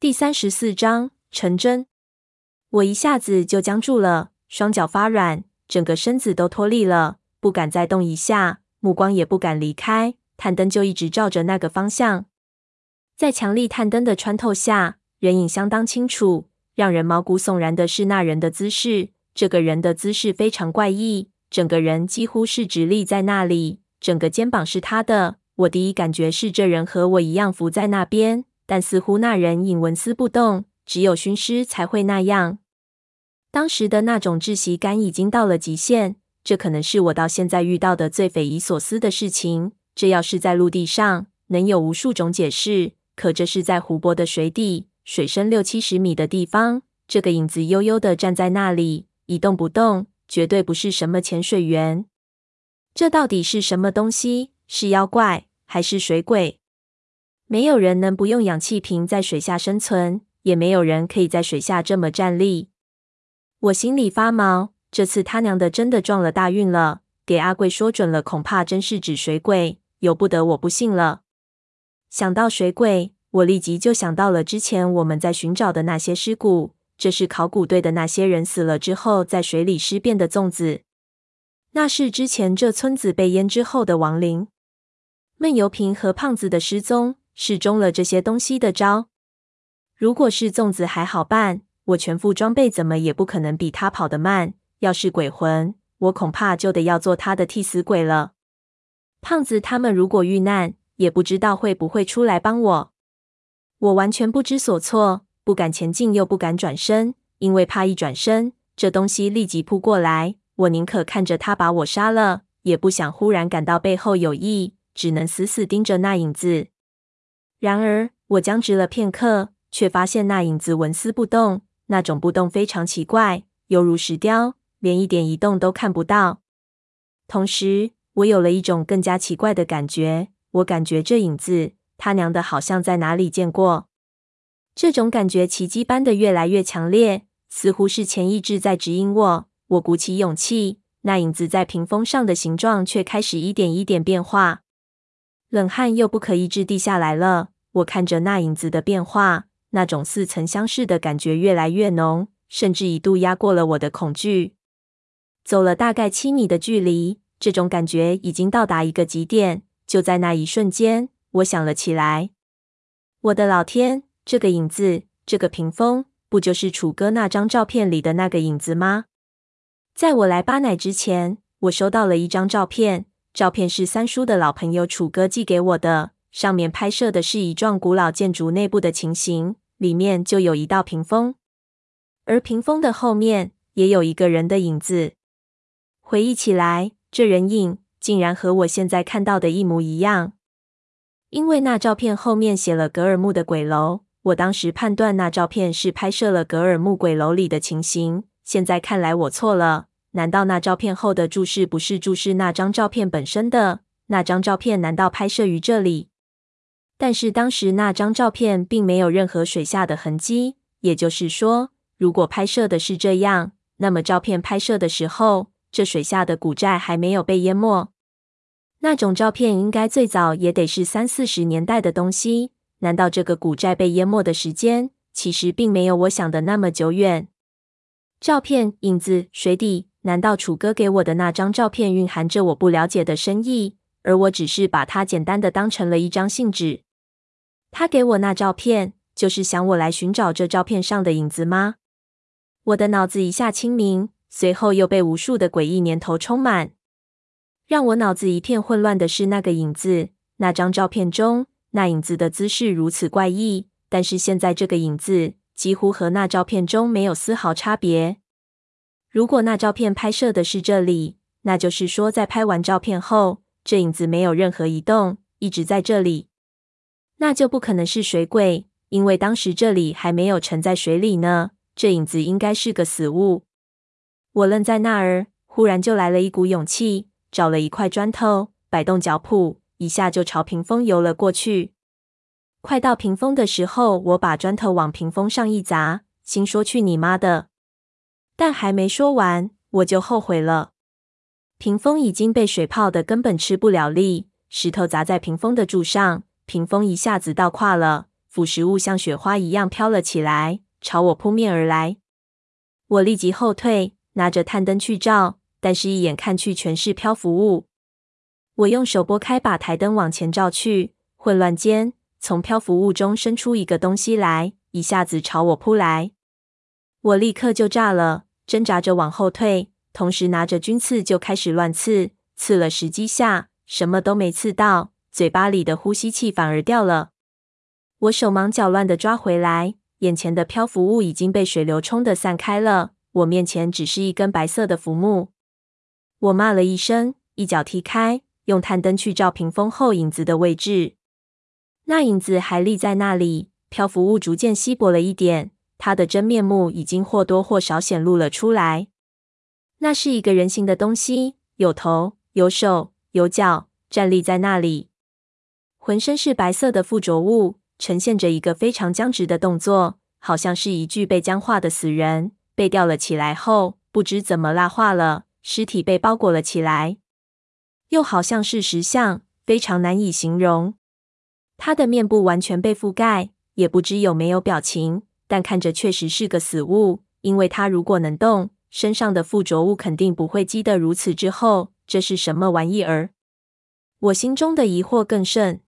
第三十四章成真。我一下子就僵住了，双脚发软，整个身子都脱力了，不敢再动一下，目光也不敢离开。探灯就一直照着那个方向，在强力探灯的穿透下，人影相当清楚。让人毛骨悚然的是那人的姿势，这个人的姿势非常怪异，整个人几乎是直立在那里，整个肩膀是他的。我第一感觉是这人和我一样伏在那边，但似乎那人影纹丝不动，只有熏尸才会那样。当时的那种窒息感已经到了极限，这可能是我到现在遇到的最匪夷所思的事情。这要是在陆地上，能有无数种解释，可这是在湖泊的水底，水深六七十米的地方，这个影子悠悠地站在那里，一动不动，绝对不是什么潜水员。这到底是什么东西？是妖怪？还是水鬼？没有人能不用氧气瓶在水下生存，也没有人可以在水下这么站立。我心里发毛，这次他娘的真的撞了大运了，给阿贵说准了，恐怕真是指水鬼，由不得我不信了。想到水鬼，我立即就想到了之前我们在寻找的那些尸骨，这是考古队的那些人死了之后在水里尸变的粽子，那是之前这村子被淹之后的亡灵。闷油瓶和胖子的失踪是中了这些东西的招。如果是粽子还好办，我全副装备怎么也不可能比他跑得慢。要是鬼魂，我恐怕就得要做他的替死鬼了。胖子他们如果遇难，也不知道会不会出来帮我。我完全不知所措，不敢前进，又不敢转身，因为怕一转身，这东西立即扑过来。我宁可看着他把我杀了，也不想忽然感到背后有异。只能死死盯着那影子。然而，我僵直了片刻，却发现那影子纹丝不动，那种不动非常奇怪，犹如石雕，连一点移动都看不到。同时，我有了一种更加奇怪的感觉，我感觉这影子，他娘的，好像在哪里见过。这种感觉奇迹般的越来越强烈，似乎是潜意志在指引我。我鼓起勇气，那影子在屏风上的形状却开始一点一点变化。冷汗又不可抑制地下来了。我看着那影子的变化，那种似曾相识的感觉越来越浓，甚至一度压过了我的恐惧。走了大概七米的距离，这种感觉已经到达一个极点。就在那一瞬间，我想了起来：我的老天，这个影子，这个屏风，不就是楚哥那张照片里的那个影子吗？在我来巴乃之前，我收到了一张照片。照片是三叔的老朋友楚哥寄给我的，上面拍摄的是一幢古老建筑内部的情形，里面就有一道屏风，而屏风的后面也有一个人的影子。回忆起来，这人影竟然和我现在看到的一模一样。因为那照片后面写了格尔木的鬼楼，我当时判断那照片是拍摄了格尔木鬼楼里的情形，现在看来我错了。难道那照片后的注释不是注释那张照片本身的？那张照片难道拍摄于这里？但是当时那张照片并没有任何水下的痕迹，也就是说，如果拍摄的是这样，那么照片拍摄的时候，这水下的古寨还没有被淹没。那种照片应该最早也得是三四十年代的东西。难道这个古寨被淹没的时间，其实并没有我想的那么久远？照片、影子、水底。难道楚哥给我的那张照片蕴含着我不了解的深意，而我只是把它简单的当成了一张信纸？他给我那照片，就是想我来寻找这照片上的影子吗？我的脑子一下清明，随后又被无数的诡异念头充满。让我脑子一片混乱的是那个影子，那张照片中那影子的姿势如此怪异，但是现在这个影子几乎和那照片中没有丝毫差别。如果那照片拍摄的是这里，那就是说，在拍完照片后，这影子没有任何移动，一直在这里。那就不可能是水鬼，因为当时这里还没有沉在水里呢。这影子应该是个死物。我愣在那儿，忽然就来了一股勇气，找了一块砖头，摆动脚蹼，一下就朝屏风游了过去。快到屏风的时候，我把砖头往屏风上一砸，心说：“去你妈的！”但还没说完，我就后悔了。屏风已经被水泡的根本吃不了力，石头砸在屏风的柱上，屏风一下子倒垮了，腐蚀物像雪花一样飘了起来，朝我扑面而来。我立即后退，拿着探灯去照，但是一眼看去全是漂浮物。我用手拨开，把台灯往前照去，混乱间，从漂浮物中伸出一个东西来，一下子朝我扑来。我立刻就炸了，挣扎着往后退，同时拿着军刺就开始乱刺，刺了十几下，什么都没刺到，嘴巴里的呼吸器反而掉了。我手忙脚乱地抓回来，眼前的漂浮物已经被水流冲得散开了，我面前只是一根白色的浮木。我骂了一声，一脚踢开，用探灯去照屏风后影子的位置，那影子还立在那里，漂浮物逐渐稀薄了一点。他的真面目已经或多或少显露了出来。那是一个人形的东西，有头、有手、有脚，站立在那里，浑身是白色的附着物，呈现着一个非常僵直的动作，好像是一具被僵化的死人。被吊了起来后，不知怎么蜡化了，尸体被包裹了起来，又好像是石像，非常难以形容。他的面部完全被覆盖，也不知有没有表情。但看着确实是个死物，因为他如果能动，身上的附着物肯定不会积得如此之厚。这是什么玩意儿？我心中的疑惑更甚。